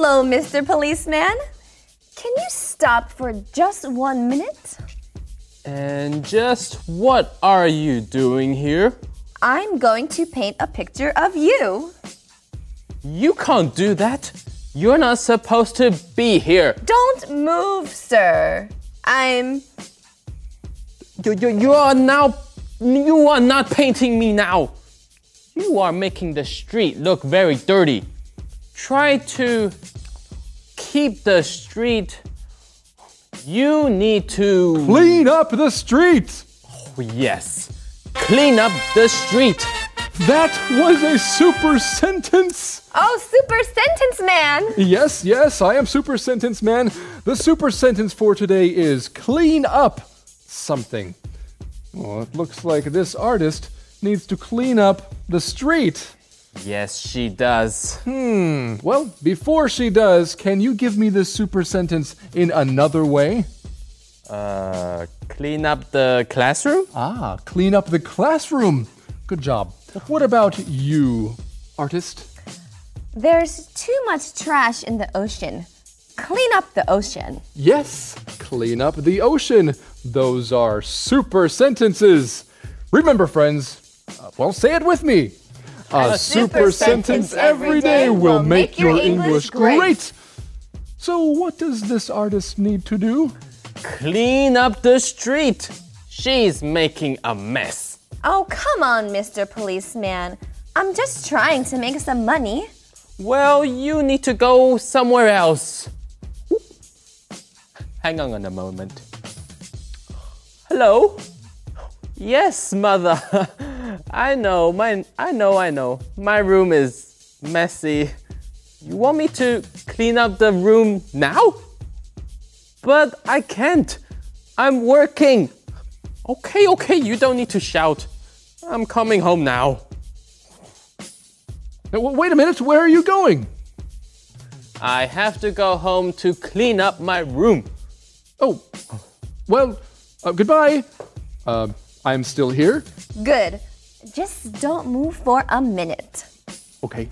Hello, Mr. Policeman. Can you stop for just one minute? And just what are you doing here? I'm going to paint a picture of you. You can't do that. You're not supposed to be here. Don't move, sir. I'm. You, you, you are now. You are not painting me now. You are making the street look very dirty. Try to keep the street. You need to. Clean up the street! Oh, yes. Clean up the street. That was a super sentence! Oh, super sentence man. Yes, yes, I am Super Sentence Man. The super sentence for today is clean up something. Well, it looks like this artist needs to clean up the street. Yes, she does. Hmm. Well, before she does, can you give me this super sentence in another way? Uh, clean up the classroom? Ah, clean up the classroom. Good job. What about you, artist? There's too much trash in the ocean. Clean up the ocean. Yes, clean up the ocean. Those are super sentences. Remember, friends, uh, well, say it with me. A, super, sentence every day will make your English great. So, what does this artist need to do? Clean up the street. She's making a mess. Oh, come on, Mr. Policeman. I'm just trying to make some money. Well, you need to go somewhere else. Hang on a moment. Hello? Yes, mother. I know, my I know, I know. My room is messy. You want me to clean up the room now? But I can't. I'm working. Okay, okay, you don't need to shout. I'm coming home now. Now, wait a minute, where are you going? I have to go home to clean up my room. Oh, well, uh, goodbye. Uh, I'm still here. Good. Just don't move for a minute. Okay.